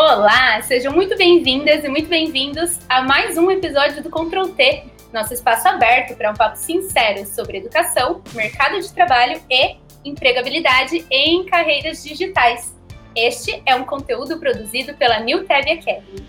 Olá, sejam muito bem-vindas e muito bem-vindos a mais um episódio do Control T, nosso espaço aberto para um papo sincero sobre educação, mercado de trabalho e empregabilidade em carreiras digitais. Este é um conteúdo produzido pela New Tab Academy.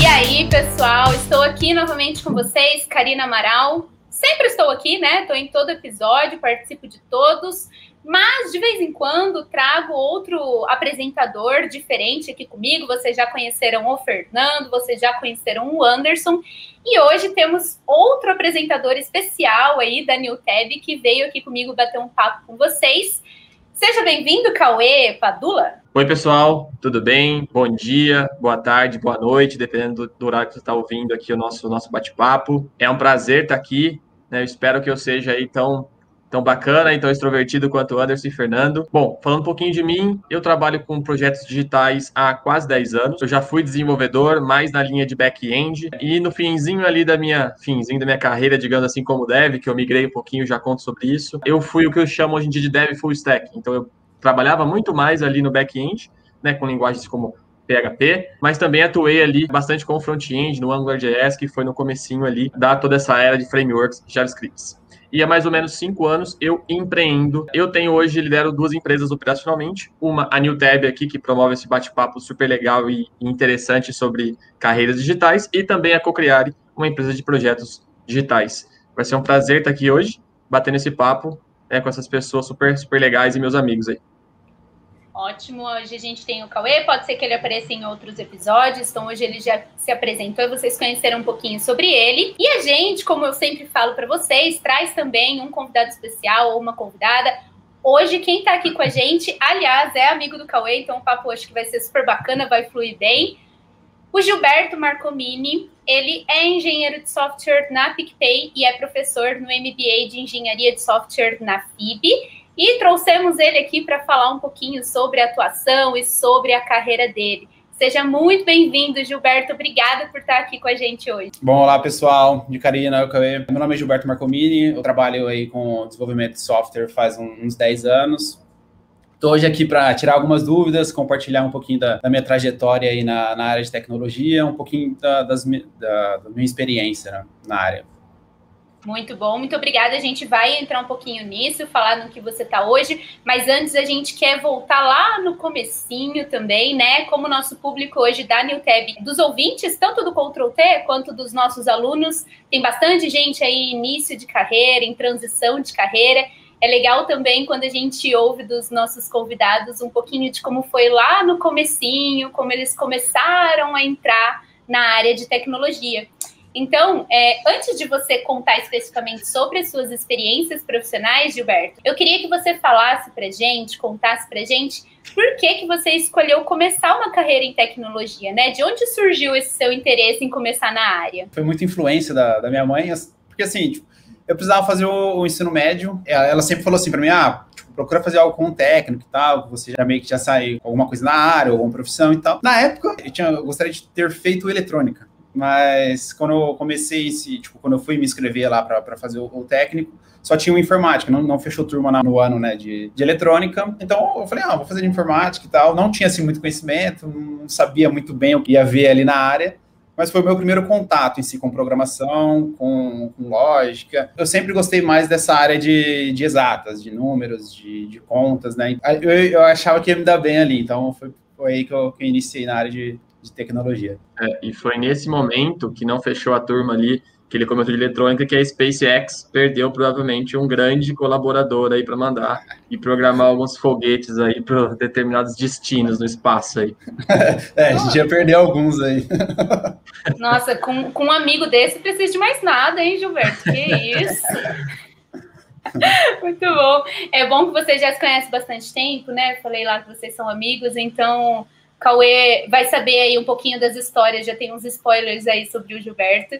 E aí, pessoal, estou aqui novamente com vocês, Karina Amaral, Sempre estou aqui, né? Estou em todo episódio, participo de todos, mas de vez em quando trago outro apresentador diferente aqui comigo. Vocês já conheceram o Fernando, vocês já conheceram o Anderson, e hoje temos outro apresentador especial aí da New que veio aqui comigo bater um papo com vocês. Seja bem-vindo, Cauê Padula. Oi, pessoal, tudo bem? Bom dia, boa tarde, boa noite, dependendo do horário que você está ouvindo aqui o nosso, nosso bate-papo. É um prazer estar aqui né? Eu espero que eu seja aí tão, tão bacana e tão extrovertido quanto Anderson e Fernando. Bom, falando um pouquinho de mim, eu trabalho com projetos digitais há quase 10 anos. Eu já fui desenvolvedor, mais na linha de back-end. E no finzinho ali da minha, finzinho da minha carreira, digamos assim, como dev, que eu migrei um pouquinho, já conto sobre isso. Eu fui o que eu chamo hoje em dia de dev full stack. Então eu trabalhava muito mais ali no back-end, né, com linguagens como PHP, mas também atuei ali bastante com front-end no AngularJS, que foi no comecinho ali da toda essa era de frameworks JavaScript. E há mais ou menos cinco anos eu empreendo. Eu tenho hoje, lidero duas empresas operacionalmente. Uma, a NewTab aqui, que promove esse bate-papo super legal e interessante sobre carreiras digitais. E também a Cocriare, uma empresa de projetos digitais. Vai ser um prazer estar aqui hoje, batendo esse papo né, com essas pessoas super, super legais e meus amigos aí. Ótimo, hoje a gente tem o Cauê, pode ser que ele apareça em outros episódios, então hoje ele já se apresentou e vocês conheceram um pouquinho sobre ele. E a gente, como eu sempre falo para vocês, traz também um convidado especial ou uma convidada. Hoje quem está aqui com a gente, aliás, é amigo do Cauê, então o papo acho que vai ser super bacana, vai fluir bem. O Gilberto Marcomini, ele é engenheiro de software na PicPay e é professor no MBA de Engenharia de Software na FIB e trouxemos ele aqui para falar um pouquinho sobre a atuação e sobre a carreira dele. Seja muito bem-vindo, Gilberto. Obrigada por estar aqui com a gente hoje. Bom, olá pessoal, de Carina, meu nome é Gilberto Marcomini, eu trabalho aí com desenvolvimento de software faz uns 10 anos. Estou hoje aqui para tirar algumas dúvidas, compartilhar um pouquinho da, da minha trajetória aí na, na, área de tecnologia, um pouquinho da, das, da, da minha experiência né, na área. Muito bom, muito obrigada. A gente vai entrar um pouquinho nisso, falar no que você está hoje, mas antes a gente quer voltar lá no comecinho também, né? Como o nosso público hoje da NewTab, dos ouvintes, tanto do Control T quanto dos nossos alunos, tem bastante gente aí início de carreira, em transição de carreira. É legal também quando a gente ouve dos nossos convidados um pouquinho de como foi lá no comecinho, como eles começaram a entrar na área de tecnologia. Então, é, antes de você contar especificamente sobre as suas experiências profissionais, Gilberto, eu queria que você falasse pra gente, contasse pra gente por que, que você escolheu começar uma carreira em tecnologia, né? De onde surgiu esse seu interesse em começar na área? Foi muita influência da, da minha mãe, porque assim, tipo, eu precisava fazer o, o, ensino médio, ela sempre falou assim para mim, ah, tipo, procura fazer algo com um técnico e tal, você já meio que já sai com alguma coisa na área, ou alguma profissão e tal. Na época, eu, tinha, eu gostaria de ter feito eletrônica. Mas quando eu comecei, esse, tipo, quando eu fui me inscrever lá para fazer o, o, técnico, só tinha o informática, não, não fechou turma no ano né, de, de eletrônica. Então eu falei, ah, vou fazer de informática e tal. Não tinha assim muito conhecimento, não sabia muito bem o que ia ver ali na área mas foi o meu primeiro contato em si com programação, com, com lógica. Eu sempre gostei mais dessa área de, de exatas, de números, de, de contas, né? Eu, eu, achava que ia me dar bem ali, então foi, foi aí que eu, que eu iniciei na área de, de tecnologia. É, e foi nesse momento que não fechou a turma ali, que ele comentou de eletrônica, que a SpaceX perdeu provavelmente um grande colaborador aí para mandar e programar alguns foguetes aí para determinados destinos no espaço aí. é, a gente ia perder alguns aí. Nossa, com, com um amigo desse precisa de mais nada, hein, Gilberto? Que isso? Muito bom. É bom que vocês já se conhecem bastante tempo, né? Falei lá que vocês são amigos, então Cauê vai saber aí um pouquinho das histórias, já tem uns spoilers aí sobre o Gilberto.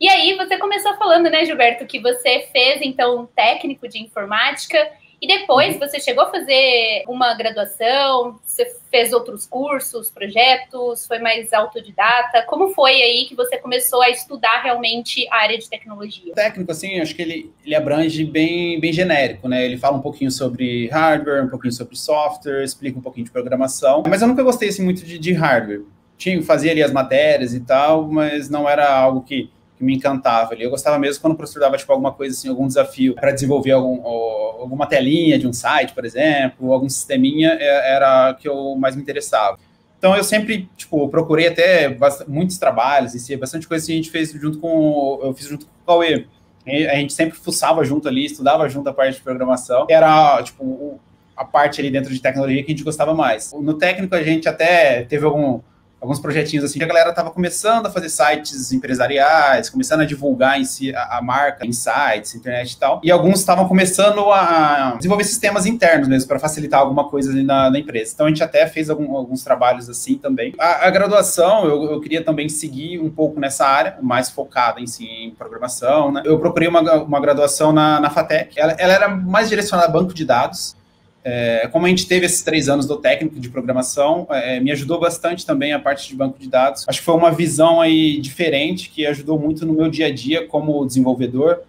E aí você começou falando, né, Gilberto, que você fez então um técnico de informática E depois você chegou a fazer uma graduação, você fez outros cursos, projetos, foi mais autodidata. Como foi aí que você começou a estudar realmente a área de tecnologia? O técnico, assim, acho que ele, ele abrange bem, bem genérico, né? Ele fala um pouquinho sobre hardware, um pouquinho sobre software, explica um pouquinho de programação. Mas eu nunca gostei assim, muito de, de hardware. Tinha, fazia ali as matérias e tal, mas não era algo que que me encantava ali. Eu gostava mesmo quando o professor dava tipo, alguma coisa assim, algum desafio para desenvolver algum, alguma telinha de um site, por exemplo, algum sisteminha, é, era que eu mais me interessava. Então eu sempre, tipo, procurei até muitos trabalhos, e bastante coisa que a gente fez junto com, eu fiz junto com o Cauê. A gente sempre fuçava junto ali, estudava junto a parte de programação. Era, tipo, a parte ali dentro de tecnologia que a gente gostava mais. No técnico a gente até teve algum alguns projetinhos assim, que a galera estava começando a fazer sites empresariais, começando a divulgar em si a, a marca em sites, internet e tal. E alguns estavam começando a desenvolver sistemas internos mesmo, para facilitar alguma coisa ali na, na, empresa. Então a gente até fez algum, alguns trabalhos assim também. A, a graduação, eu, eu, queria também seguir um pouco nessa área, mais focada em si em programação, né? Eu procurei uma, uma graduação na, na FATEC. Ela, ela era mais direcionada a banco de dados. É, como a gente teve esses três anos do técnico de programação, é, me ajudou bastante também a parte de banco de dados. Acho que foi uma visão aí diferente que ajudou muito no meu dia a dia como desenvolvedor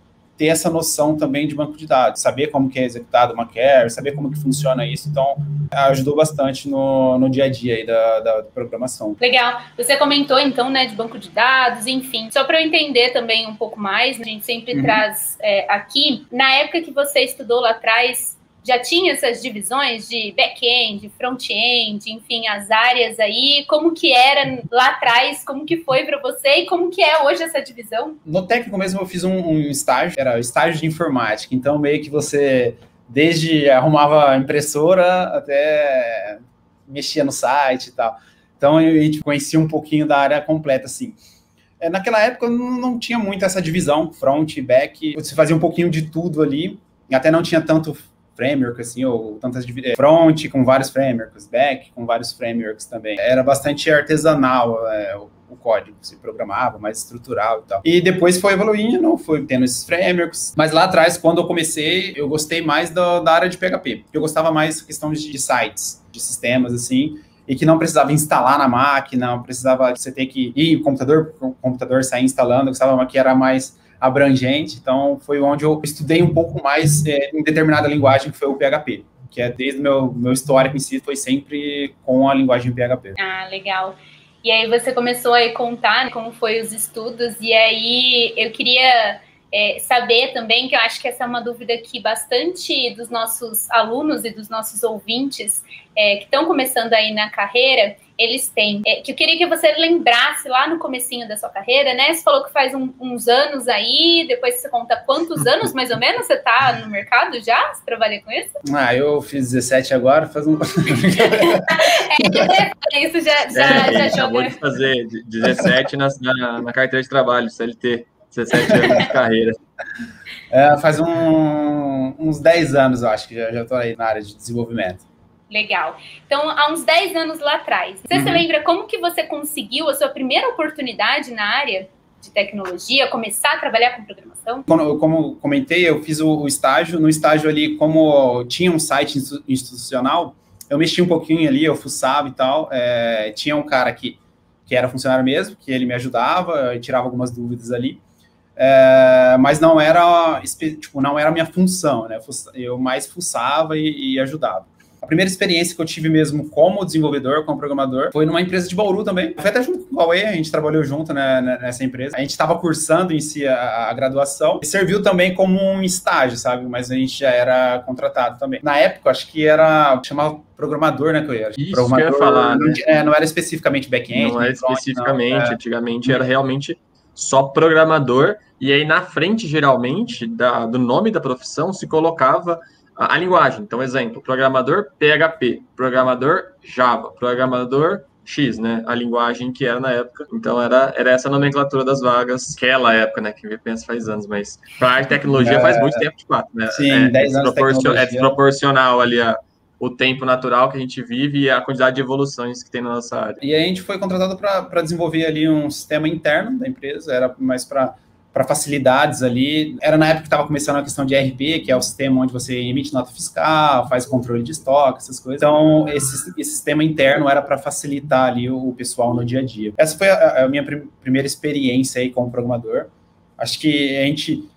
ter essa noção também de banco de dados, saber como que é executado uma care, saber como que funciona isso. Então, ajudou bastante no, no dia a dia aí da, da programação. Legal. Você comentou, então, né, de banco de dados, enfim. Só para eu entender também um pouco mais, a gente sempre uhum. traz é, aqui, na época que você estudou lá atrás, já tinha essas divisões de back-end, front-end, enfim, as áreas aí, como que era lá atrás, como que foi para você e como que é hoje essa divisão? No técnico mesmo eu fiz um, um estágio, era estágio de informática, então meio que você desde arrumava impressora até mexia no site e tal. Então a gente conhecia um pouquinho da área completa, assim. É, naquela época não tinha muito essa divisão, front e back, você fazia um pouquinho de tudo ali, até não tinha tanto framework, assim, ou tantas é, front com vários frameworks, back com vários frameworks também. Era bastante artesanal é, o, o, código, se programava, mais estrutural e tal. E depois foi evoluindo, foi tendo esses frameworks. Mas lá atrás, quando eu comecei, eu gostei mais da, da área de PHP. Eu gostava mais questão de, sites, de sistemas, assim, e que não precisava instalar na máquina, não precisava você ter que ir computador por computador sair instalando, que era mais abrangente. Então, foi onde eu estudei um pouco mais é, em determinada linguagem, que foi o PHP. Que é desde o meu, meu histórico em si, foi sempre com a linguagem PHP. Ah, legal. E aí você começou a contar né, como foi os estudos, e aí eu queria é, saber também, que eu acho que essa é uma dúvida que bastante dos nossos alunos e dos nossos ouvintes é, que estão começando aí na carreira, eles têm. É, que eu queria que você lembrasse lá no comecinho da sua carreira, né? Você falou que faz um, uns anos aí, depois você conta quantos anos mais ou menos você está no mercado já? Você trabalha com isso? Ah, eu fiz 17 agora, faz um. é, isso já, já, é, já Acabou de fazer 17 na, na, na carteira de trabalho, CLT. 17 anos de carreira. É, faz um, uns 10 anos, eu acho, que já estou aí na área de desenvolvimento. Legal. Então, há uns 10 anos lá atrás, você uhum. se lembra como que você conseguiu a sua primeira oportunidade na área de tecnologia, começar a trabalhar com programação? Como, como comentei, eu fiz o, o, estágio. No estágio ali, como tinha um site institucional, eu mexi um pouquinho ali, eu fuçava e tal. É, tinha um cara que, que era funcionário mesmo, que ele me ajudava, tirava algumas dúvidas ali. É, mas não era, tipo, não era a minha função, né? Eu mais fuçava e, e ajudava. A primeira experiência que eu tive mesmo como desenvolvedor, como programador, foi numa empresa de Bauru também. Foi até junto com o Huawei, a gente trabalhou junto né, nessa empresa. A gente estava cursando em si a, a, graduação e serviu também como um estágio, sabe? Mas a gente já era contratado também. Na época, acho que era, chamava programador, né, que eu ia. Isso programador, que eu ia falar, não, né? é, não era especificamente back-end. Não era especificamente, não, antigamente era realmente só programador, e aí na frente, geralmente, da, do nome da profissão se colocava a, a, linguagem. Então, exemplo, programador PHP, programador Java, programador X, né? A linguagem que era na época. Então, era, era essa a nomenclatura das vagas, aquela época, né? Que pensa faz anos, mas para tecnologia é, faz muito tempo de fato, né? Sim, é, 10 anos é desproporcional ali a, o tempo natural que a gente vive e a quantidade de evoluções que tem na nossa área. E a gente foi contratado para desenvolver ali um sistema interno da empresa, era mais para para facilidades ali. Era na época que estava começando a questão de RP, que é o sistema onde você emite nota fiscal, faz controle de estoque, essas coisas. Então, esse, esse sistema interno era para facilitar ali o, o, pessoal no dia a dia. Essa foi a, a minha prim primeira experiência aí como programador. Acho que a gente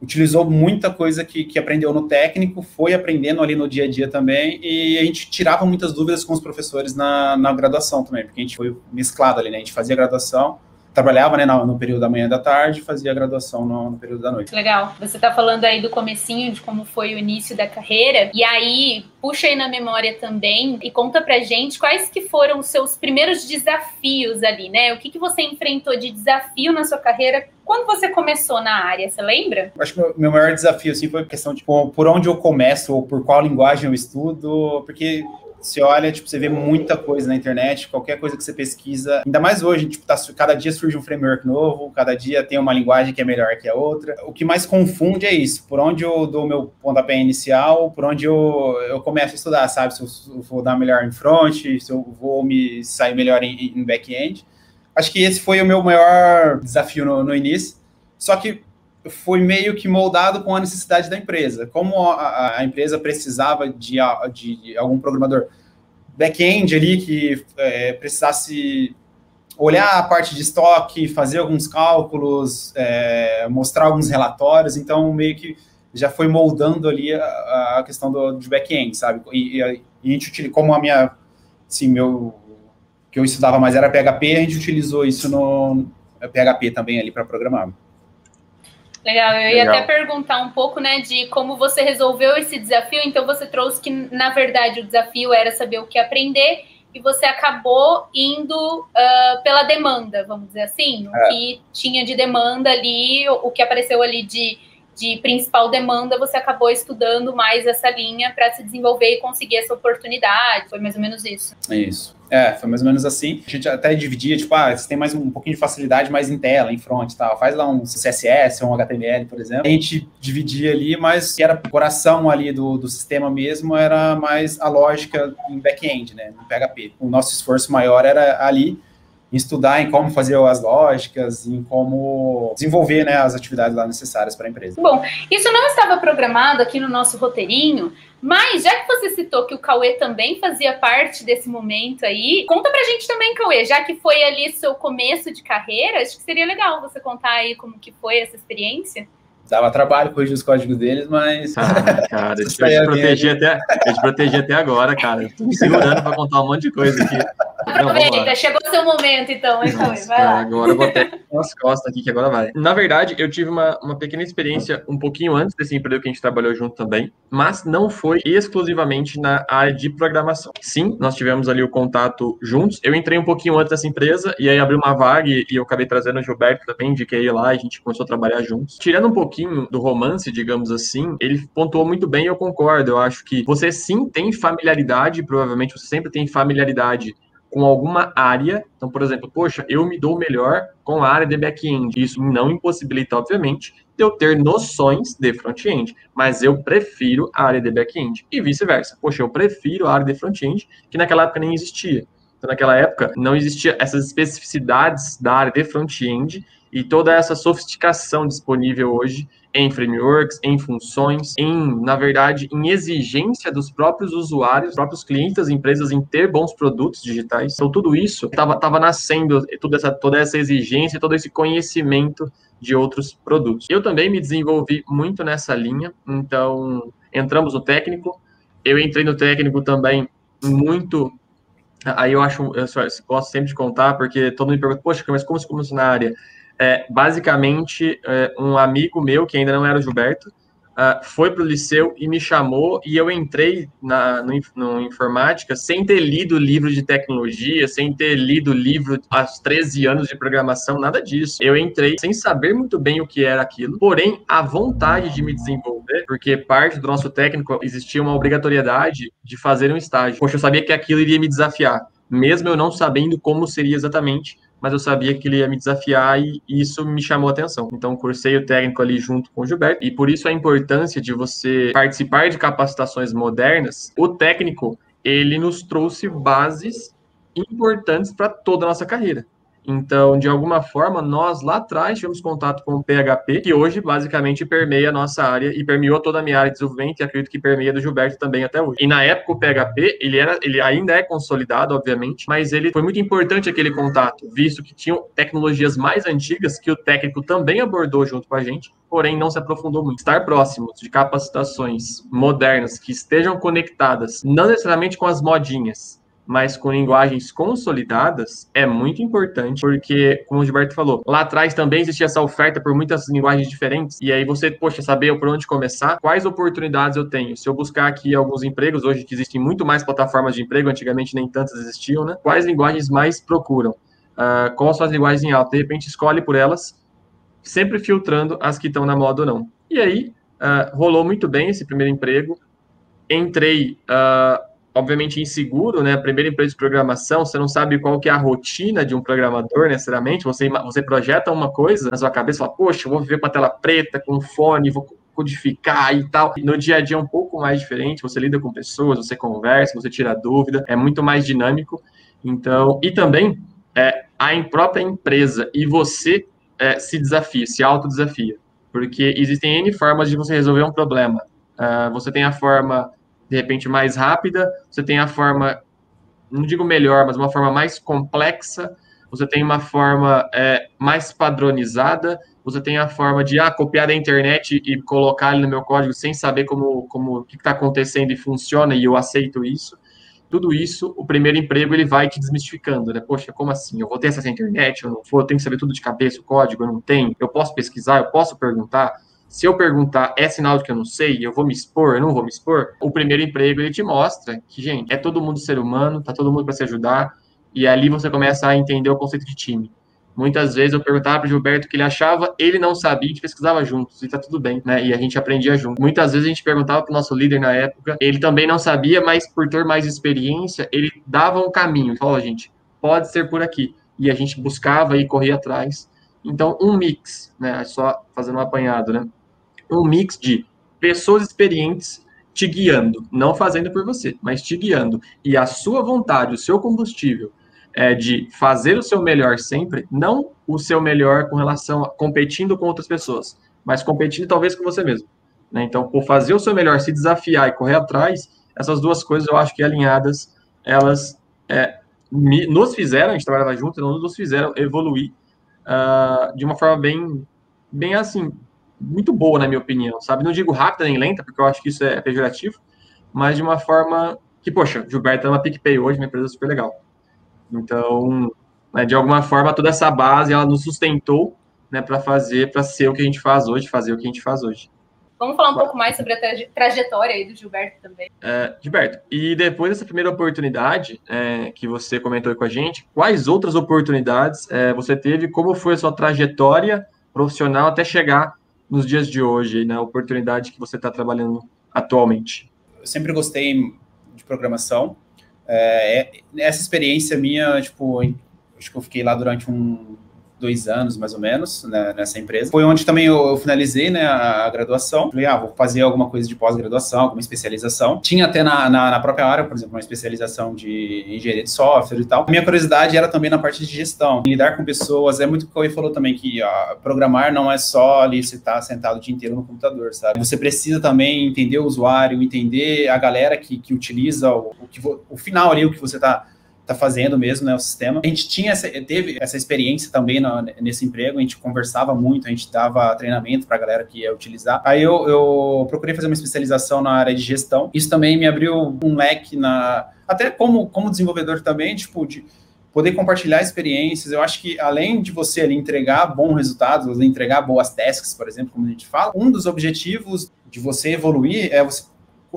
utilizou muita coisa que, que aprendeu no técnico, foi aprendendo ali no dia a dia também, e a gente tirava muitas dúvidas com os professores na, na graduação também, porque a gente foi mesclado ali, né? A gente fazia graduação, trabalhava né, no, no, período da manhã e da tarde, fazia a graduação no, no período da noite. Legal. Você está falando aí do comecinho, de como foi o início da carreira, e aí puxa aí na memória também e conta pra gente quais que foram os seus primeiros desafios ali, né? O que, que você enfrentou de desafio na sua carreira quando você começou na área, você lembra? Acho que o meu maior desafio assim, foi a questão de tipo, por onde eu começo ou por qual linguagem eu estudo, porque você olha, tipo, você vê muita coisa na internet, qualquer coisa que você pesquisa, ainda mais hoje, tipo, tá, cada dia surge um framework novo, cada dia tem uma linguagem que é melhor que a outra. O que mais confunde é isso, por onde eu dou meu pontapé inicial, por onde eu, eu começo a estudar, sabe? Se eu, vou dar melhor em front, se eu vou me sair melhor em, em back-end. Acho que esse foi o meu maior desafio no, no início. Só que foi meio que moldado com a necessidade da empresa. Como a, a empresa precisava de, de, algum programador back-end ali que é, precisasse olhar a parte de estoque, fazer alguns cálculos, é, mostrar alguns relatórios, então meio que já foi moldando ali a, a questão do, de back-end, sabe? E, e, a gente utiliza, como a minha, assim, meu, que eu estudava mais era PHP, a gente utilizou isso no PHP também ali para programar. Legal, eu ia Legal. até perguntar um pouco, né, de como você resolveu esse desafio. Então, você trouxe que, na verdade, o desafio era saber o que aprender e você acabou indo uh, pela demanda, vamos dizer assim, o é. que tinha de demanda ali, o que apareceu ali de, de principal demanda, você acabou estudando mais essa linha para se desenvolver e conseguir essa oportunidade. Foi mais ou menos isso. Isso. É, foi mais ou menos assim. A gente até dividia, tipo, ah, você tem mais um pouquinho de facilidade mais em tela, em front e tal. Faz lá um CSS ou um HTML, por exemplo. A gente dividia ali, mas que era o coração ali do, do sistema mesmo, era mais a lógica em back-end, né, no PHP. O nosso esforço maior era ali em estudar em como fazer as lógicas, em como desenvolver né, as atividades lá necessárias para a empresa. Bom, isso não estava programado aqui no nosso roteirinho, mas já que você citou que o Cauê também fazia parte desse momento aí, conta pra gente também, Cauê, já que foi ali seu começo de carreira, acho que seria legal você contar aí como que foi essa experiência dava trabalho corrigir os códigos deles, mas. Ah, cara, eu te, protegi até, eu te protegi até agora, cara. Estou me segurando para contar um monte de coisa aqui. Aproveita, chegou o seu momento, então, então Nossa, vai lá. Agora eu vou até as costas aqui, que agora vai. Na verdade, eu tive uma, uma pequena experiência um pouquinho antes desse emprego que a gente trabalhou junto também, mas não foi exclusivamente na área de programação. Sim, nós tivemos ali o contato juntos. Eu entrei um pouquinho antes dessa empresa e aí abri uma vaga e, eu acabei trazendo o Gilberto também, indiquei lá e a gente começou a trabalhar juntos. Tirando um pouquinho do romance, digamos assim, ele pontuou muito bem e eu concordo. Eu acho que você sim tem familiaridade, provavelmente você sempre tem familiaridade com alguma área. Então, por exemplo, poxa, eu me dou melhor com a área de back-end. Isso não impossibilita, obviamente, de eu ter noções de front-end, mas eu prefiro a área de back-end. E vice-versa. Poxa, eu prefiro a área de front-end, que naquela época nem existia. Então, naquela época, não existia essas especificidades da área de front-end e toda essa sofisticação disponível hoje em frameworks, em funções, em, na verdade, em exigência dos próprios usuários, próprios clientes das empresas em ter bons produtos digitais. Então, tudo isso estava nascendo, toda essa, toda essa exigência, todo esse conhecimento de outros produtos. Eu também me desenvolvi muito nessa linha, então entramos no técnico, eu entrei no técnico também muito Aí eu acho, eu gosto sempre de contar, porque todo mundo me pergunta, poxa, mas como você começou na área? É, basicamente, é, um amigo meu, que ainda não era o Gilberto, uh, foi para o liceu e me chamou, e eu entrei na, no, no, informática sem ter lido livro de tecnologia, sem ter lido livro aos 13 anos de programação, nada disso. Eu entrei sem saber muito bem o que era aquilo, porém, a vontade de me desenvolver, porque parte do nosso técnico existia uma obrigatoriedade de fazer um estágio. Poxa, eu sabia que aquilo iria me desafiar, mesmo eu não sabendo como seria exatamente mas eu sabia que ele ia me desafiar e isso me chamou a atenção. Então, cursei o técnico ali junto com o Gilberto, e por isso a importância de você participar de capacitações modernas. O técnico, ele nos trouxe bases importantes para toda a nossa carreira. Então, de alguma forma, nós lá atrás tivemos contato com o PHP, que hoje basicamente permeia a nossa área e permeou toda a minha área de desenvolvimento e acredito que permeia do Gilberto também até hoje. E na época o PHP, ele era, ele ainda é consolidado, obviamente, mas ele foi muito importante aquele contato, visto que tinham tecnologias mais antigas que o técnico também abordou junto com a gente, porém não se aprofundou muito. Estar próximos de capacitações modernas que estejam conectadas, não necessariamente com as modinhas, mas com linguagens consolidadas, é muito importante, porque, como o Gilberto falou, lá atrás também existia essa oferta por muitas linguagens diferentes, e aí você, poxa, saber por onde começar, quais oportunidades eu tenho. Se eu buscar aqui alguns empregos, hoje que existem muito mais plataformas de emprego, antigamente nem tantas existiam, né? Quais linguagens mais procuram? Uh, quais são as linguagens em alta? De repente, escolhe por elas, sempre filtrando as que estão na moda ou não. E aí, uh, rolou muito bem esse primeiro emprego. Entrei uh, obviamente inseguro, né? Primeira empresa de programação, você não sabe qual que é a rotina de um programador necessariamente. Você, você projeta uma coisa na sua cabeça, fala, poxa, eu vou viver com a tela preta, com fone, vou codificar e tal. No dia a dia é um pouco mais diferente. Você lida com pessoas, você conversa, você tira dúvida, é muito mais dinâmico. Então, e também é, a própria empresa e você é, se desafia, se autodesafia. Porque existem N formas de você resolver um problema. Uh, você tem a forma de repente mais rápida, você tem a forma, não digo melhor, mas uma forma mais complexa, você tem uma forma é, mais padronizada, você tem a forma de ah, copiar da internet e colocar ali no meu código sem saber como, como o que está acontecendo e funciona e eu aceito isso. Tudo isso, o primeiro emprego ele vai te desmistificando, né? Poxa, como assim? Eu vou ter acesso à internet, eu não vou, eu tenho que saber tudo de cabeça, o código, eu não tenho, eu posso pesquisar, eu posso perguntar se eu perguntar é sinal de que eu não sei, eu vou me expor, eu não vou me expor, o primeiro emprego ele te mostra que, gente, é todo mundo ser humano, tá todo mundo para se ajudar, e ali você começa a entender o conceito de time. Muitas vezes eu perguntava para Gilberto o que ele achava, ele não sabia, a gente pesquisava juntos, e tá tudo bem, né? E a gente aprendia junto. Muitas vezes a gente perguntava para o nosso líder na época, ele também não sabia, mas por ter mais experiência, ele dava um caminho, falou, gente, pode ser por aqui. E a gente buscava e corria atrás. Então, um mix, né? Só fazendo um apanhado, né? Um mix de pessoas experientes te guiando, não fazendo por você, mas te guiando. E a sua vontade, o seu combustível é de fazer o seu melhor sempre, não o seu melhor com relação a competindo com outras pessoas, mas competindo talvez com você mesmo. Né? Então, por fazer o seu melhor, se desafiar e correr atrás, essas duas coisas eu acho que alinhadas, elas é, me, nos fizeram, a gente trabalhava junto, nos fizeram evoluir uh, de uma forma bem, bem assim, muito boa, na minha opinião, sabe? Não digo rápida nem lenta, porque eu acho que isso é pejorativo, mas de uma forma que, poxa, Gilberto é uma PicPay hoje, uma empresa super legal. Então, né, de alguma forma, toda essa base, ela nos sustentou, né, para fazer, para ser o que a gente faz hoje, fazer o que a gente faz hoje. Vamos falar um pouco mais sobre a trajetória aí do Gilberto também. É, Gilberto, e depois dessa primeira oportunidade é, que você comentou com a gente, quais outras oportunidades é, você teve? Como foi a sua trajetória profissional até chegar nos dias de hoje, na né, oportunidade que você está trabalhando atualmente? Eu sempre gostei de programação. É, é, essa experiência minha, tipo, acho que eu fiquei lá durante um, dois anos, mais ou menos, né, nessa empresa. Foi onde também eu, eu finalizei né, a, graduação. Falei, ah, vou fazer alguma coisa de pós-graduação, alguma especialização. Tinha até na, na, na, própria área, por exemplo, uma especialização de engenharia de software e tal. A minha curiosidade era também na parte de gestão. Lidar com pessoas, é muito o que o Cauê falou também, que ó, programar não é só ali você estar tá sentado o dia inteiro no computador, sabe? Você precisa também entender o usuário, entender a galera que, que utiliza o, o, que, o final ali, o que você está tá fazendo mesmo, né, o sistema. A gente tinha essa, teve essa experiência também no, nesse emprego, a gente conversava muito, a gente dava treinamento para a galera que ia utilizar. Aí eu, eu procurei fazer uma especialização na área de gestão. Isso também me abriu um leque na até como como desenvolvedor também, tipo de poder compartilhar experiências. Eu acho que além de você ali entregar bons resultados, entregar boas tasks, por exemplo, como a gente fala, um dos objetivos de você evoluir é você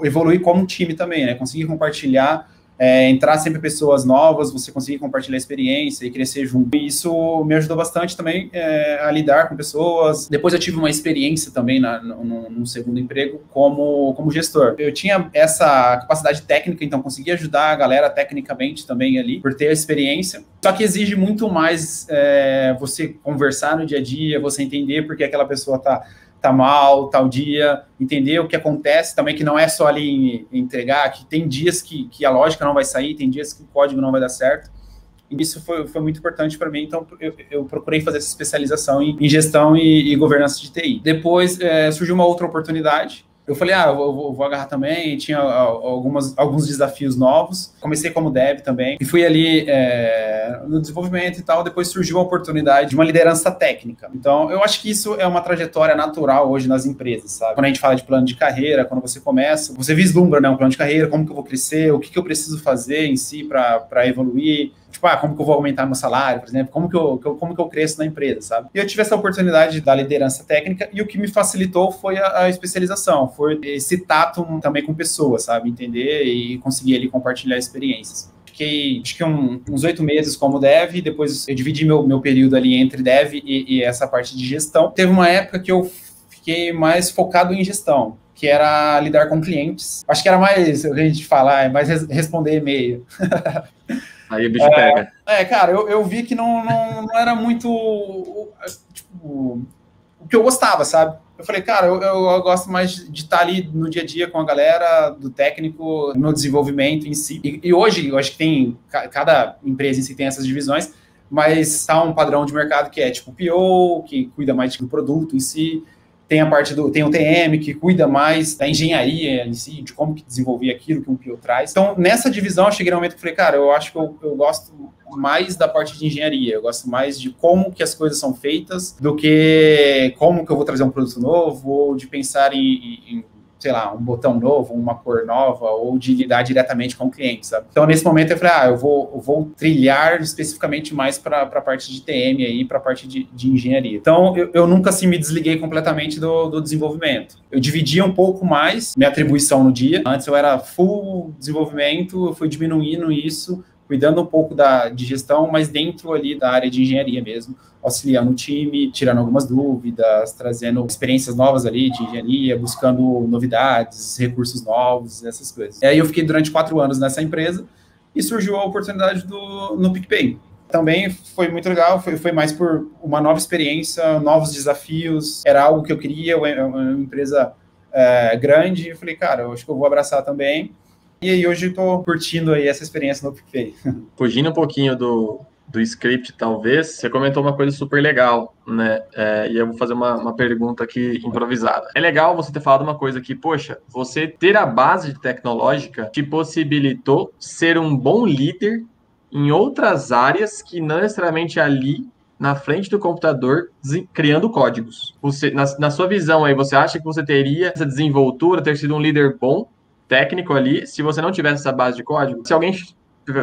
evoluir como time também, né? Conseguir compartilhar é, entrar sempre pessoas novas, você conseguir compartilhar experiência e crescer junto. E isso me ajudou bastante também é, a lidar com pessoas. Depois eu tive uma experiência também na, no, no, segundo emprego como, como gestor. Eu tinha essa capacidade técnica, então conseguia ajudar a galera tecnicamente também ali, por ter a experiência. Só que exige muito mais é, você conversar no dia a dia, você entender porque aquela pessoa está tá mal, tal dia, entender o que acontece também, que não é só ali entregar, que tem dias que, que a lógica não vai sair, tem dias que o código não vai dar certo. E isso foi, foi muito importante para mim, então eu, eu, procurei fazer essa especialização em, em gestão e, e, governança de TI. Depois é, surgiu uma outra oportunidade eu falei, ah, eu vou, vou, agarrar também. Tinha algumas, alguns desafios novos. Comecei como dev também. E fui ali é, no desenvolvimento e tal. Depois surgiu a oportunidade de uma liderança técnica. Então, eu acho que isso é uma trajetória natural hoje nas empresas, sabe? Quando a gente fala de plano de carreira, quando você começa, você vislumbra né, um plano de carreira, como que eu vou crescer, o que, que eu preciso fazer em si para evoluir tipo, ah, como que eu vou aumentar meu salário, por exemplo, como que eu, como que eu cresço na empresa, sabe? E eu tive essa oportunidade da liderança técnica e o que me facilitou foi a, a especialização, foi esse tato também com pessoas, sabe? Entender e conseguir ali compartilhar experiências fiquei acho que um, uns oito meses como dev, depois eu dividi meu, meu período ali entre dev e, e, essa parte de gestão. Teve uma época que eu fiquei mais focado em gestão, que era lidar com clientes. Acho que era mais, o que a gente fala, é mais responder e-mail. Aí o bicho é, pega. É, cara, eu, eu vi que não, não, não era muito tipo, o que eu gostava, sabe? Eu falei, cara, eu, eu, gosto mais de estar ali no dia a dia com a galera, do técnico, no desenvolvimento em si. E, e hoje, eu acho que tem, cada empresa em si tem essas divisões, mas está um padrão de mercado que é tipo PO, que cuida mais do produto em si, tem a parte do tem o TM que cuida mais da engenharia em si, de como que desenvolver aquilo que um PO traz. Então, nessa divisão, eu cheguei no momento que falei, cara, eu acho que eu, eu gosto mais da parte de engenharia, eu gosto mais de como que as coisas são feitas do que como que eu vou trazer um produto novo ou de pensar em, em sei lá, um botão novo, uma cor nova, ou de lidar diretamente com o cliente, sabe? Então, nesse momento, eu falei, ah, eu vou, eu vou trilhar especificamente mais para a parte de TM aí, para a parte de, de, engenharia. Então, eu, eu, nunca, assim, me desliguei completamente do, do desenvolvimento. Eu dividia um pouco mais minha atribuição no dia. Antes eu era full desenvolvimento, eu fui diminuindo isso, cuidando um pouco da, de gestão, mas dentro ali da área de engenharia mesmo, auxiliando o time, tirando algumas dúvidas, trazendo experiências novas ali de engenharia, buscando novidades, recursos novos, essas coisas. E aí eu fiquei durante quatro anos nessa empresa e surgiu a oportunidade do, no PicPay. Também foi muito legal, foi, foi mais por uma nova experiência, novos desafios, era algo que eu queria, uma empresa é, grande, eu falei, cara, eu acho que eu vou abraçar também. E aí hoje eu tô curtindo aí essa experiência no PicPay. Fugindo um pouquinho do, do script, talvez, você comentou uma coisa super legal, né? É, e eu vou fazer uma, uma pergunta aqui improvisada. É legal você ter falado uma coisa que, poxa, você ter a base tecnológica te possibilitou ser um bom líder em outras áreas que não necessariamente ali na frente do computador criando códigos. Você, na, na sua visão aí, você acha que você teria essa desenvoltura, ter sido um líder bom técnico ali, se você não tivesse essa base de código, se alguém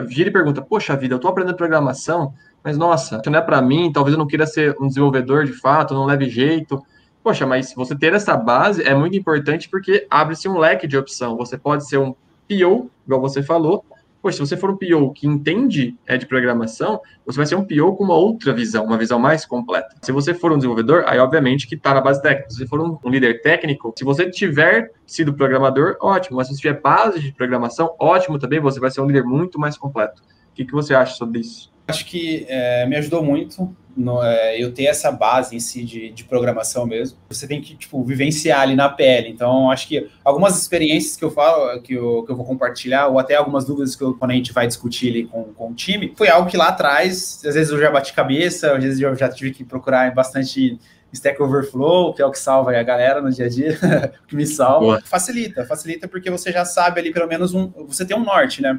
gira e pergunta, poxa vida, eu estou aprendendo programação, mas nossa, isso não é para mim, talvez eu não queira ser um desenvolvedor de fato, não leve jeito. Poxa, mas você ter essa base é muito importante porque abre-se um leque de opção. Você pode ser um PO, igual você falou, Se você for um PO que entende é, de programação, você vai ser um PO com uma outra visão, uma visão mais completa. Se você for um desenvolvedor, aí obviamente que está na base técnica. Se você for um, um, líder técnico, se você tiver sido programador, ótimo. Mas se você tiver base de programação, ótimo também, você vai ser um líder muito mais completo. O que, que você acha sobre isso? Acho que é, me ajudou muito no, é, eu ter essa base em si de, de, programação mesmo. Você tem que, tipo, vivenciar ali na pele. Então, acho que algumas experiências que eu falo, que eu, que eu vou compartilhar, ou até algumas dúvidas que a gente vai discutir ali com, com o time, foi algo que lá atrás, às vezes eu já bati cabeça, às vezes eu já tive que procurar bastante Stack Overflow, que é o que salva a galera no dia a dia, que me salva. Boa. Facilita, facilita porque você já sabe ali pelo menos um, você tem um norte, né?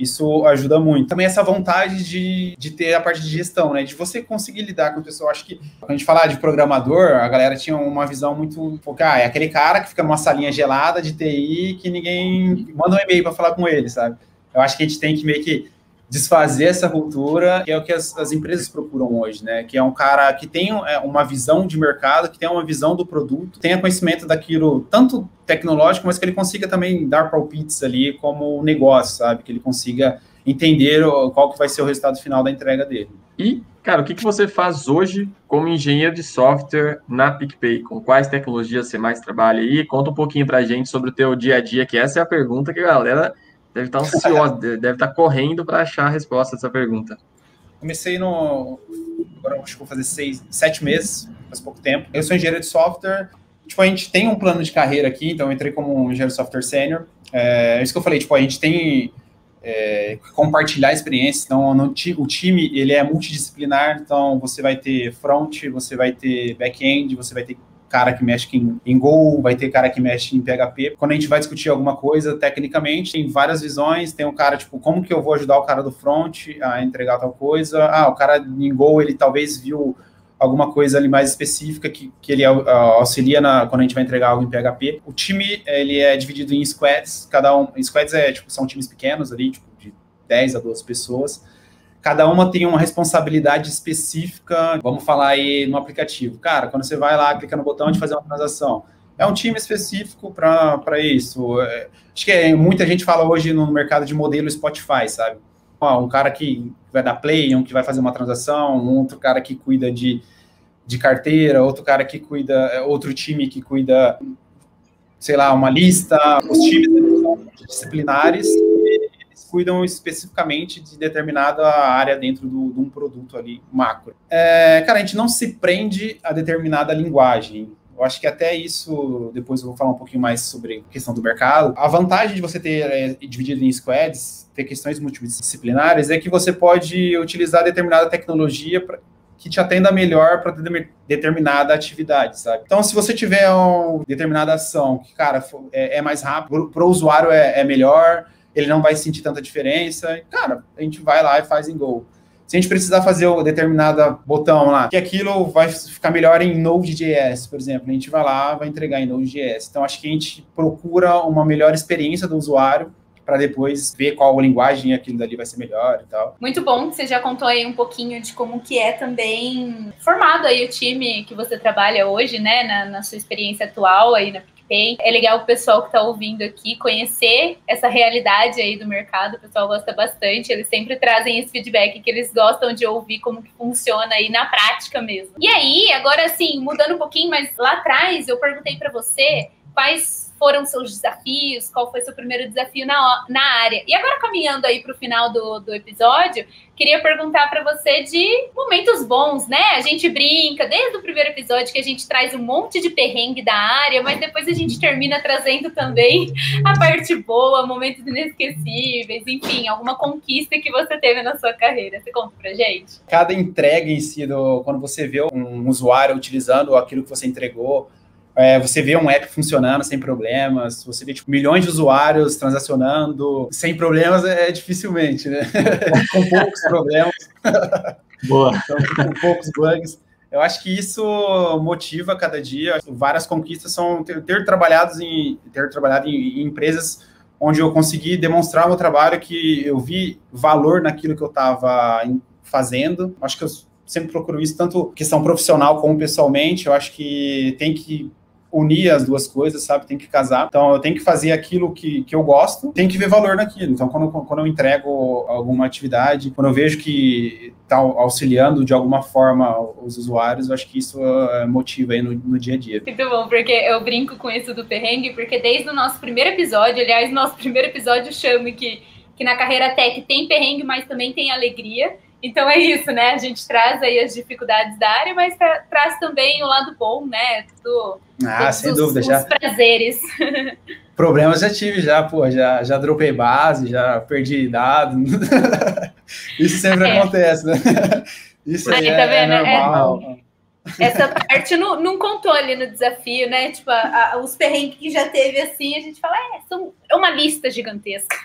Isso ajuda muito. Também essa vontade de, de ter a parte de gestão, né? De você conseguir lidar com o pessoal. Acho que quando a gente falar de programador, a galera tinha uma visão muito. Ah, é aquele cara que fica numa salinha gelada de TI que ninguém manda um e-mail para falar com ele, sabe? Eu acho que a gente tem que meio que desfazer essa cultura, que é o que as, as, empresas procuram hoje, né? Que é um cara que tem é, uma visão de mercado, que tem uma visão do produto, tenha conhecimento daquilo, tanto tecnológico, mas que ele consiga também dar palpites ali como negócio, sabe? Que ele consiga entender qual que vai ser o resultado final da entrega dele. E, cara, o que, que você faz hoje como engenheiro de software na PicPay? Com quais tecnologias você mais trabalha aí? Conta um pouquinho pra gente sobre o teu dia a dia, que essa é a pergunta que a galera Deve estar ansioso, deve estar correndo para achar a resposta dessa pergunta. Comecei no. Agora acho que vou fazer seis, sete meses, faz pouco tempo. Eu sou engenheiro de software. Tipo, a gente tem um plano de carreira aqui, então eu entrei como engenheiro de software sênior. É isso que eu falei, tipo, a gente tem é, compartilhar experiências. Então, no, o time ele é multidisciplinar. Então, você vai ter front, você vai ter back-end, você vai ter cara que mexe em, em Go, vai ter cara que mexe em PHP. Quando a gente vai discutir alguma coisa tecnicamente, tem várias visões. Tem um cara, tipo, como que eu vou ajudar o cara do front a entregar tal coisa? Ah, o cara em Go, ele talvez viu alguma coisa ali mais específica que, que ele auxilia na, quando a gente vai entregar algo em PHP. O time, ele é dividido em squads, cada um, squads é, tipo, são times pequenos ali, tipo, de 10 a 12 pessoas, cada uma tem uma responsabilidade específica, vamos falar aí no aplicativo. Cara, quando você vai lá, clica no botão de fazer uma transação, é um time específico para isso. É, acho que é, muita gente fala hoje no mercado de modelo Spotify, sabe? um cara que vai dar play, um que vai fazer uma transação, um outro cara que cuida de, de carteira, outro cara que cuida, é, outro time que cuida, sei lá, uma lista. Os times disciplinares cuidam especificamente de determinada área dentro do, de um produto ali, macro. É, cara, a gente não se prende a determinada linguagem. Eu acho que até isso, depois eu vou falar um pouquinho mais sobre a questão do mercado. A vantagem de você ter é, dividido em squads, ter questões multidisciplinares, é que você pode utilizar determinada tecnologia pra, que te atenda melhor para determinada atividade, sabe? Então, se você tiver uma determinada ação que, cara, é, é mais rápido, para o usuário é, é melhor, ele não vai sentir tanta diferença. Cara, a gente vai lá e faz em Go. Se a gente precisar fazer o determinado botão lá, que aquilo vai ficar melhor em Node.js, por exemplo, a gente vai lá, vai entregar em Node.js. Então, acho que a gente procura uma melhor experiência do usuário para depois ver qual linguagem aquilo dali vai ser melhor e tal. Muito bom que você já contou aí um pouquinho de como que é também formado aí o time que você trabalha hoje, né, na, na sua experiência atual aí na é legal o pessoal que está ouvindo aqui conhecer essa realidade aí do mercado. O pessoal gosta bastante. Eles sempre trazem esse feedback que eles gostam de ouvir como que funciona aí na prática mesmo. E aí, agora assim, mudando um pouquinho, mas lá atrás eu perguntei para você quais foram seus desafios, qual foi seu primeiro desafio na, na área. E agora, caminhando aí para o final do, do episódio, queria perguntar para você de momentos bons, né? A gente brinca desde o primeiro episódio que a gente traz um monte de perrengue da área, mas depois a gente termina trazendo também a parte boa, momentos inesquecíveis, enfim, alguma conquista que você teve na sua carreira. Você conta pra gente? Cada entrega em si, do, quando você vê um usuário utilizando aquilo que você entregou, é, você vê um app funcionando sem problemas, você vê tipo, milhões de usuários transacionando sem problemas, é, é dificilmente, né? com poucos problemas. Boa. então, com poucos bugs. Eu acho que isso motiva cada dia. Várias conquistas são ter, ter trabalhado em ter trabalhado em, em, empresas onde eu consegui demonstrar o meu trabalho, que eu vi valor naquilo que eu estava fazendo. Acho que eu sempre procuro isso, tanto questão profissional como pessoalmente. Eu acho que tem que unir as duas coisas, sabe? Tem que casar. Então, eu tenho que fazer aquilo que, que eu gosto, tem que ver valor naquilo. Então, quando, quando eu entrego alguma atividade, quando eu vejo que está auxiliando de alguma forma os usuários, eu acho que isso uh, motiva aí no, no dia a dia. Muito bom, porque eu brinco com isso do perrengue, porque desde o nosso primeiro episódio, aliás, nosso primeiro episódio chama que, que na carreira tech tem perrengue, mas também tem alegria. Então é isso, né? A gente traz aí as dificuldades da área, mas tra traz também o lado bom, né? Do, ah, sem os, dúvida, os já. prazeres. Problemas já tive, já, pô, já, já dropei base, já perdi dado. Isso sempre é. acontece, né? Isso aí, aí tá é, é, normal. É, essa parte não, não contou ali no desafio, né? Tipo, a, a, os perrengues que já teve assim, a gente fala, é, são, é uma lista gigantesca.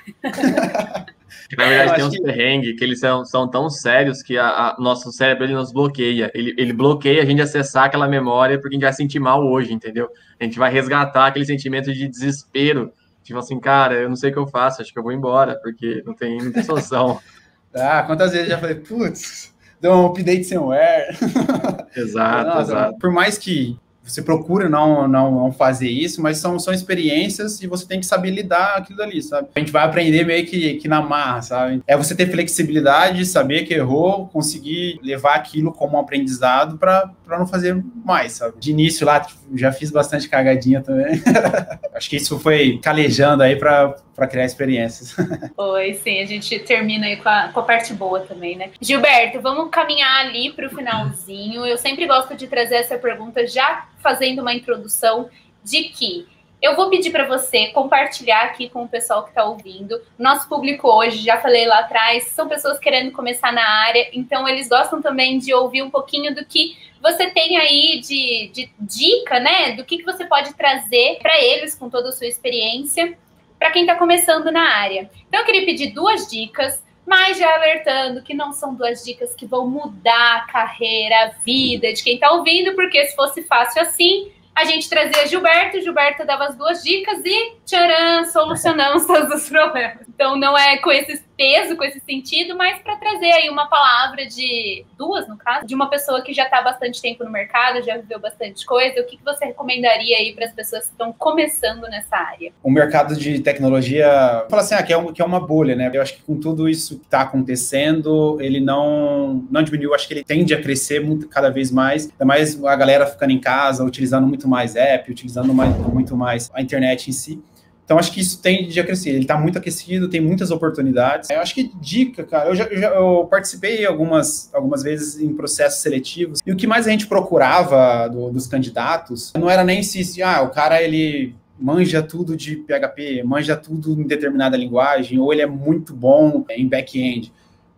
Que, na verdade, tem uns que... perrengues que eles são, são tão sérios que a, a, nosso cérebro ele nos bloqueia. Ele, ele bloqueia a gente acessar aquela memória porque a gente vai sentir mal hoje, entendeu? A gente vai resgatar aquele sentimento de desespero. Tipo assim, cara, eu não sei o que eu faço, acho que eu vou embora, porque não tem, não tem solução. ah, quantas vezes eu já falei, putz, deu um update sem wear. Exato, Nossa, exato. Por mais que você procura não, não, não, fazer isso, mas são, são experiências e você tem que saber lidar aquilo ali, sabe? A gente vai aprender meio que, que na marra, sabe? É você ter flexibilidade, saber que errou, conseguir levar aquilo como um aprendizado para não fazer mais, sabe? De início lá, tipo, já fiz bastante cagadinha também. Acho que isso foi calejando aí para criar experiências. Foi, sim. A gente termina aí com a, com a parte boa também, né? Gilberto, vamos caminhar ali para o finalzinho. Eu sempre gosto de trazer essa pergunta já fazendo uma introdução de que Eu vou pedir para você compartilhar aqui com o pessoal que está ouvindo. Nosso público hoje, já falei lá atrás, são pessoas querendo começar na área, então eles gostam também de ouvir um pouquinho do que você tem aí de, de dica, né? Do que, que você pode trazer para eles com toda a sua experiência, para quem está começando na área. Então, eu queria pedir duas dicas mas já alertando que não são duas dicas que vão mudar a carreira, a vida de quem está ouvindo, porque se fosse fácil assim, a gente trazia Gilberto, Gilberto dava as duas dicas e tcharam, solucionamos todos os problemas. Então não é com esse peso, com esse sentido, mas para trazer aí uma palavra de duas, no caso, de uma pessoa que já está há bastante tempo no mercado, já viveu bastante coisa. O que, que você recomendaria aí para as pessoas que estão começando nessa área? O mercado de tecnologia, fala assim, ah, que, é um, que é uma bolha, né? Eu acho que com tudo isso que está acontecendo, ele não, não diminuiu, acho que ele tende a crescer muito, cada vez mais, ainda mais a galera ficando em casa, utilizando muito mais app, utilizando mais, muito mais a internet em si. Então, acho que isso tende a crescer. Ele está muito aquecido, tem muitas oportunidades. Eu acho que dica, cara, eu já, eu já eu participei algumas, algumas vezes em processos seletivos, e o que mais a gente procurava do, dos candidatos não era nem se, se, ah, o cara, ele manja tudo de PHP, manja tudo em determinada linguagem, ou ele é muito bom em back-end.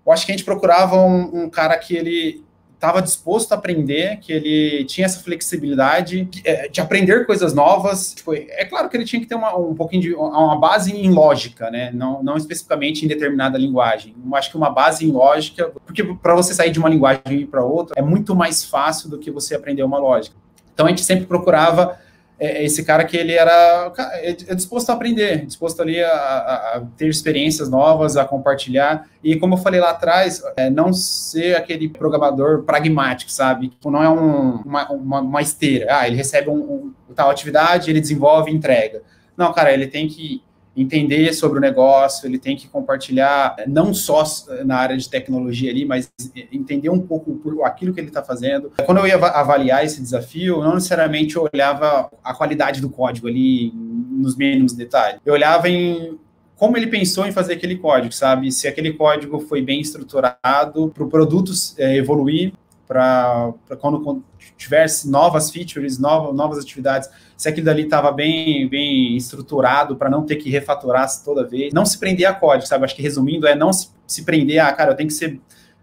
Eu acho que a gente procurava um, um cara que ele estava disposto a aprender, que ele tinha essa flexibilidade de, é, de aprender coisas novas. Tipo, é claro que ele tinha que ter uma, um pouquinho de uma base em lógica, né? Não, não especificamente em determinada linguagem. Eu acho que uma base em lógica, porque para você sair de uma linguagem para outra é muito mais fácil do que você aprender uma lógica. Então a gente sempre procurava é, é esse cara que ele era é, é disposto a aprender, disposto ali a, a, ter experiências novas, a compartilhar. E como eu falei lá atrás, é, não ser aquele programador pragmático, sabe? Tipo, não é um, uma, uma, uma, esteira. Ah, ele recebe um, um, tal atividade, ele desenvolve e entrega. Não, cara, ele tem que entender sobre o negócio, ele tem que compartilhar não só na área de tecnologia ali, mas entender um pouco por aquilo que ele está fazendo. Quando eu ia avaliar esse desafio, não necessariamente eu olhava a qualidade do código ali nos mínimos detalhes. Eu olhava em como ele pensou em fazer aquele código, sabe? Se aquele código foi bem estruturado para o produto evoluir, para quando tivesse novas features, novas, novas atividades, se aquilo dali estava bem, bem estruturado para não ter que refatorar toda vez. Não se prender a código, sabe? Acho que resumindo, é não se, se prender a, cara, eu tenho que ser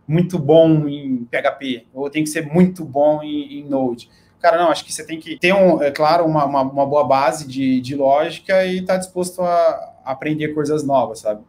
muito bom em PHP, ou eu tenho que ser muito bom em, em Node. Cara, não, acho que você tem que ter, um, é claro, uma, uma, uma boa base de, de lógica e estar tá disposto a aprender coisas novas, sabe?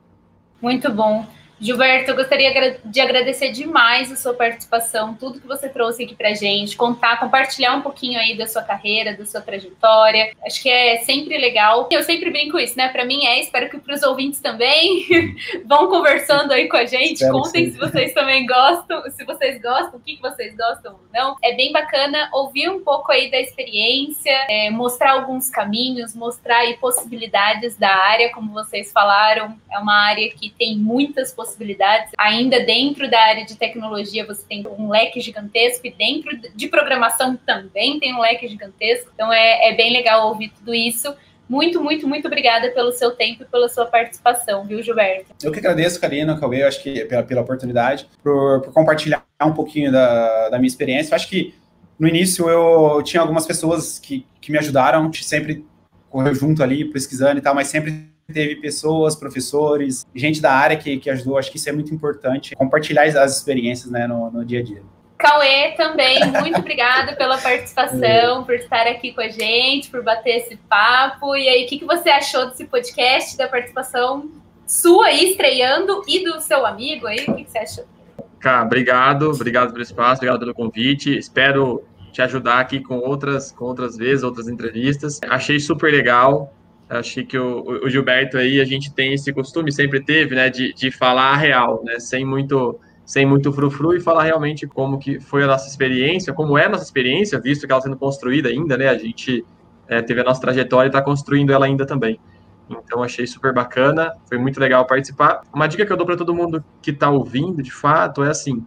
Muito bom. Gilberto, eu gostaria de agradecer demais a sua participação, tudo que você trouxe aqui para gente, contar, compartilhar um pouquinho aí da sua carreira, da sua trajetória. Acho que é sempre legal. Eu sempre brinco isso, né? Para mim é, espero que para os ouvintes também vão conversando aí com a gente. Espero Contem se vocês também gostam, se vocês gostam, o que vocês gostam ou não. É bem bacana ouvir um pouco aí da experiência, é, mostrar alguns caminhos, mostrar aí possibilidades da área, como vocês falaram. É uma área que tem muitas possibilidades possibilidades. Ainda dentro da área de tecnologia, você tem um leque gigantesco, e dentro de programação também tem um leque gigantesco. Então é, é bem legal ouvir tudo isso. Muito, muito, muito obrigada pelo seu tempo e pela sua participação, viu, Gilberto? Eu que agradeço, Karina, Cauê, acho que pela, pela oportunidade, por, por compartilhar um pouquinho da, da minha experiência. Eu acho que no início eu tinha algumas pessoas que, que me ajudaram, sempre correu junto ali, pesquisando e tal, mas sempre teve pessoas, professores, gente da área que, que ajudou. Acho que isso é muito importante, compartilhar as experiências né, no, no dia a dia. Cauê também, muito obrigada pela participação, por estar aqui com a gente, por bater esse papo. E aí, o que, que você achou desse podcast, da participação sua aí, estreando, e do seu amigo aí? O que, que você achou? Cara, obrigado, obrigado pelo espaço, obrigado pelo convite. Espero te ajudar aqui com outras, com outras vezes, outras entrevistas. Achei super legal. Achei que o, o, Gilberto aí, a gente tem esse costume, sempre teve, né, de, de falar a real, né, sem muito sem muito frufru e falar realmente como que foi a nossa experiência, como é a nossa experiência, visto que ela sendo construída ainda, né, a gente é, teve a nossa trajetória e está construindo ela ainda também. Então, achei super bacana, foi muito legal participar. Uma dica que eu dou para todo mundo que está ouvindo, de fato, é assim,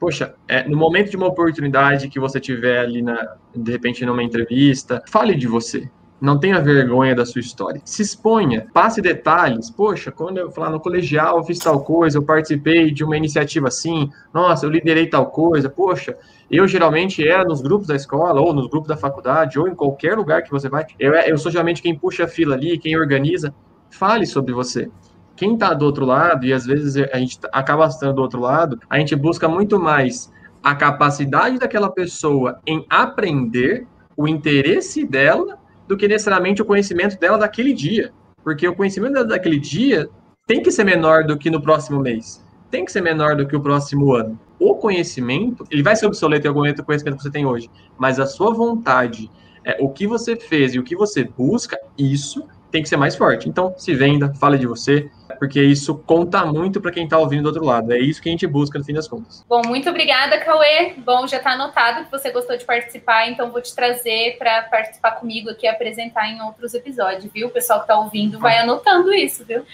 poxa, é, no momento de uma oportunidade que você tiver ali, na, de repente, numa entrevista, fale de você, Não tenha vergonha da sua história. Se exponha, passe detalhes. Poxa, quando eu falar no colegial, eu fiz tal coisa, eu participei de uma iniciativa assim, nossa, eu liderei tal coisa, poxa, eu geralmente é nos grupos da escola, ou nos grupos da faculdade, ou em qualquer lugar que você vai. Eu, eu sou geralmente quem puxa a fila ali, quem organiza. Fale sobre você. Quem está do outro lado, e às vezes a gente acaba estando do outro lado, a gente busca muito mais a capacidade daquela pessoa em aprender, o interesse dela, do que necessariamente o conhecimento dela daquele dia. Porque o conhecimento dela daquele dia tem que ser menor do que no próximo mês, tem que ser menor do que o próximo ano. O conhecimento, ele vai ser obsoleto em algum momento o conhecimento que você tem hoje, mas a sua vontade, é, o que você fez e o que você busca, isso tem que ser mais forte. Então, se venda, fale de você, porque isso conta muito para quem está ouvindo do outro lado. É isso que a gente busca no fim das contas. Bom, muito obrigada, Cauê. Bom, já está anotado que você gostou de participar, então vou te trazer para participar comigo aqui, apresentar em outros episódios, viu? O pessoal que está ouvindo vai anotando isso, viu?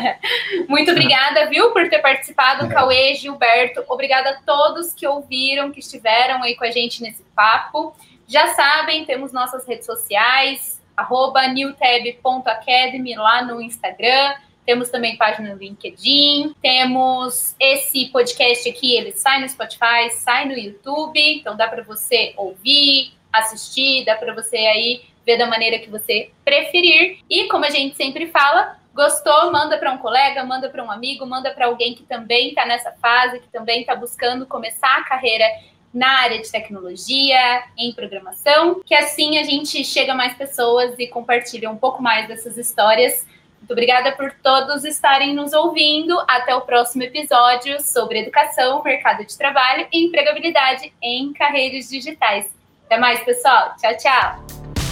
muito obrigada, viu, por ter participado, Cauê, Gilberto. Obrigada a todos que ouviram, que estiveram aí com a gente nesse papo. Já sabem, temos nossas redes sociais, arroba newtab.academy lá no Instagram. Temos também página no LinkedIn. Temos esse podcast aqui, ele sai no Spotify, sai no YouTube. Então dá para você ouvir, assistir, dá para você aí ver da maneira que você preferir. E como a gente sempre fala, gostou, manda para um colega, manda para um amigo, manda para alguém que também está nessa fase, que também está buscando começar a carreira na área de tecnologia, em programação, que assim a gente chega a mais pessoas e compartilha um pouco mais dessas histórias. Muito obrigada por todos estarem nos ouvindo. Até o próximo episódio sobre educação, mercado de trabalho e empregabilidade em carreiras digitais. Até mais, pessoal. Tchau, tchau.